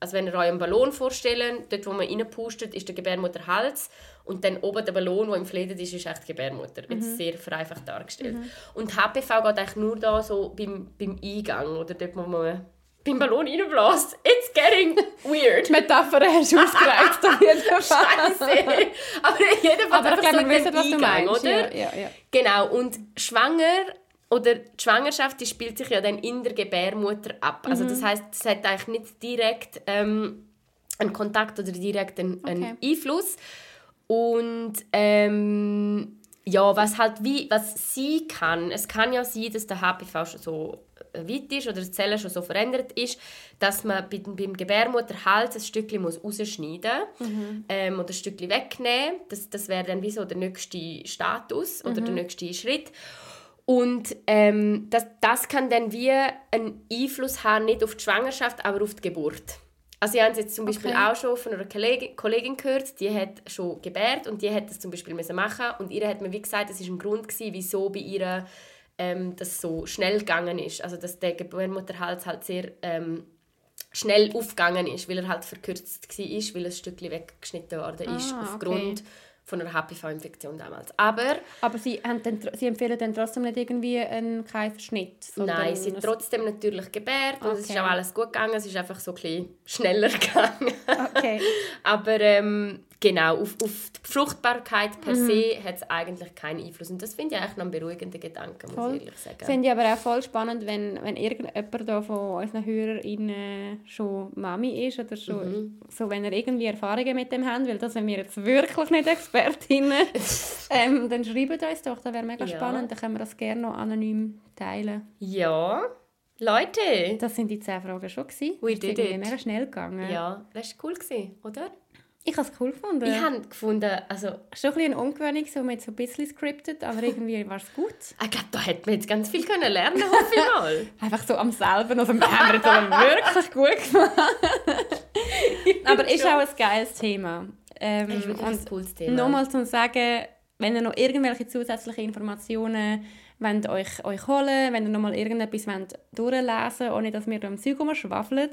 also wenn ihr euch einen Ballon vorstellen, dort wo man reinpustet, ist der Gebärmutterhals und dann oben der Ballon, der inflated ist, ist echt die Gebärmutter. Jetzt sehr vereinfacht dargestellt. Und HPV geht eigentlich nur da so beim, beim Eingang oder dort, wo man beim Ballon reinbläst. It's getting weird. Metapher hast du ausgereizt auf jeden Fall. Scheiße. Aber jedenfalls Aber ich glaube, so wir wissen, was du meinst. oder? Ja, ja, ja. Genau, und schwanger oder die Schwangerschaft die spielt sich ja dann in der Gebärmutter ab. Also Mhm. das heißt, es hat eigentlich nicht direkt ähm, einen Kontakt oder direkt einen, einen Okay. Einfluss. Und ähm, ja, was halt wie, was sie kann, es kann ja sein, dass der HPV schon so äh, weit ist oder die Zelle schon so verändert ist, dass man bei- beim Gebärmutterhals ein Stückchen muss rausschneiden muss ähm, oder ein Stückchen wegnehmen. Das, das wäre dann wie so der nächste Status oder der nächste Schritt. Und ähm, das, das kann dann wie einen Einfluss haben, nicht auf die Schwangerschaft, aber auf die Geburt. Also ich habe es jetzt zum Beispiel Okay. auch schon von einer Kollegin, Kollegin gehört, die hat schon gebärt und die hat das zum Beispiel müssen machen und ihr hat mir wie gesagt, das ist ein Grund gewesen, wieso bei ihr ähm, das so schnell gegangen ist. Also dass der Gebärmutterhals halt sehr ähm, schnell aufgegangen ist, weil er halt verkürzt war, weil ein Stückchen weggeschnitten worden ist Ah, aufgrund von einer HPV-Infektion damals. Aber Aber Sie, haben dann, Sie empfehlen dann trotzdem nicht irgendwie einen Kaiserschnitt? nein, sie ein- trotzdem natürlich gebärt und es ist Okay. auch alles gut gegangen. Es ist einfach so ein bisschen schneller gegangen. Okay. Aber ähm, genau, auf, auf die Fruchtbarkeit Mhm. per se hat es eigentlich keinen Einfluss. Und das finde ich eigentlich noch einen beruhigenden Gedanken, muss Voll. ich ehrlich sagen. Finde ich aber auch voll spannend, wenn, wenn irgendjemand da von unseren HörerInnen schon Mami ist oder schon, Mhm. so, wenn er irgendwie Erfahrungen mit dem haben, weil das sind wir jetzt wirklich nicht Expertinnen, ähm, dann schreibt uns doch, das wäre mega Ja. spannend, dann können wir das gerne noch anonym teilen. Ja, Leute. Das sind die 10 Fragen schon gewesen. We Ist did irgendwie it. mega schnell gegangen. Ja, das war cool, gewesen, oder? Ich habe es cool gefunden. Ich habe gefunden, also Schon ein bisschen ungewöhnlich, so mit so ein bisschen scripted, aber irgendwie war es gut. ich glaube, da hätte man jetzt ganz viel können lernen hoffe ich mal. Einfach so am selben, also wir haben wir jetzt aber wirklich gut gemacht. aber ist auch ein geiles Thema. Ähm, ist wirklich ein cooles Thema. nochmal zum Sagen, wenn ihr noch irgendwelche zusätzliche Informationen wollt euch, euch holen wenn ihr noch mal irgendetwas wollt durchlesen ohne dass wir da im Zeug rumschwafeln,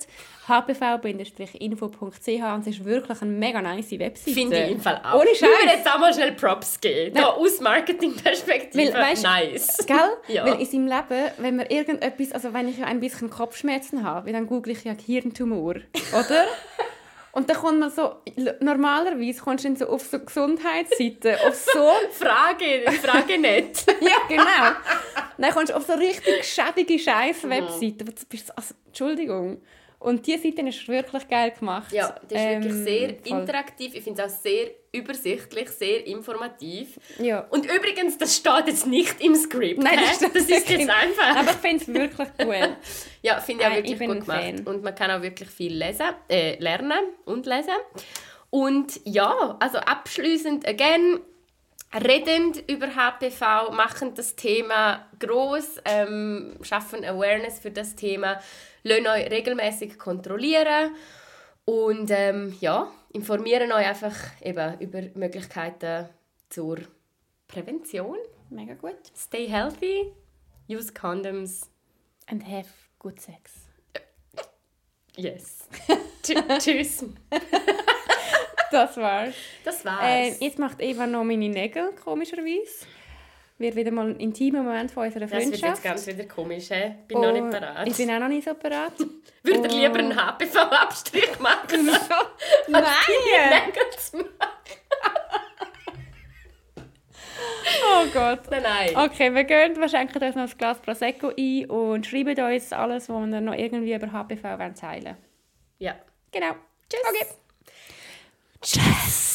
hpv-info.ch und es ist wirklich eine mega nice Webseite. Finde ich im Fall auch. Ohne Ich würde Scheiß. jetzt auch mal schnell Props geben. Da aus Marketingperspektive. Weil, weisst- nice. Gell? Ja. Weil in seinem Leben, wenn man irgendetwas, also wenn ich ein bisschen Kopfschmerzen habe, dann google ich ja Hirntumor, oder? Und dann kommt man so, normalerweise kommst du so auf so Gesundheitsseiten, auf so, Frage, Frage nicht. ja genau, dann kommst du auf so richtig schädige Scheiß-Webseiten, so, also, Entschuldigung. Und diese Seite ist wirklich geil gemacht. Ja, das ist wirklich Ähm, sehr voll. interaktiv. Ich finde es auch sehr übersichtlich, sehr informativ. Ja. Und übrigens, das steht jetzt nicht im Skript. Nein, das das ist wirklich. jetzt einfach. Aber ich finde es wirklich cool. Ja, finde ich auch wirklich ich gut gemacht. Fan. Und man kann auch wirklich viel lesen, äh, lernen und lesen. Und ja, also abschließend again, redend über HPV, machen das Thema groß, ähm, schaffen Awareness für das Thema, lassen euch regelmäßig kontrollieren und ähm, ja, informieren euch einfach eben über Möglichkeiten zur Prävention. Mega gut. Stay healthy, use condoms. And have good sex. Yes. Tsch- Tschüss. Das war's. Das war's. Äh, jetzt macht Eva noch meine Nägel, komischerweise. Wird wieder mal ein intimer Moment von unserer das wird jetzt Freundschaft. ganz wieder komisch. He? Bin noch nicht bereit. Ich bin auch noch nicht so bereit. Würde Und- lieber einen HPV-Abstrich machen, Nein! Nägel zu machen. Oh Gott. Nein, nein. Okay, wir gehen, wir schenken uns noch ein Glas Prosecco ein und schreiben uns alles, was wir noch irgendwie über HPV wollen teilen Ja. Genau. Tschüss. Okay. Tschüss.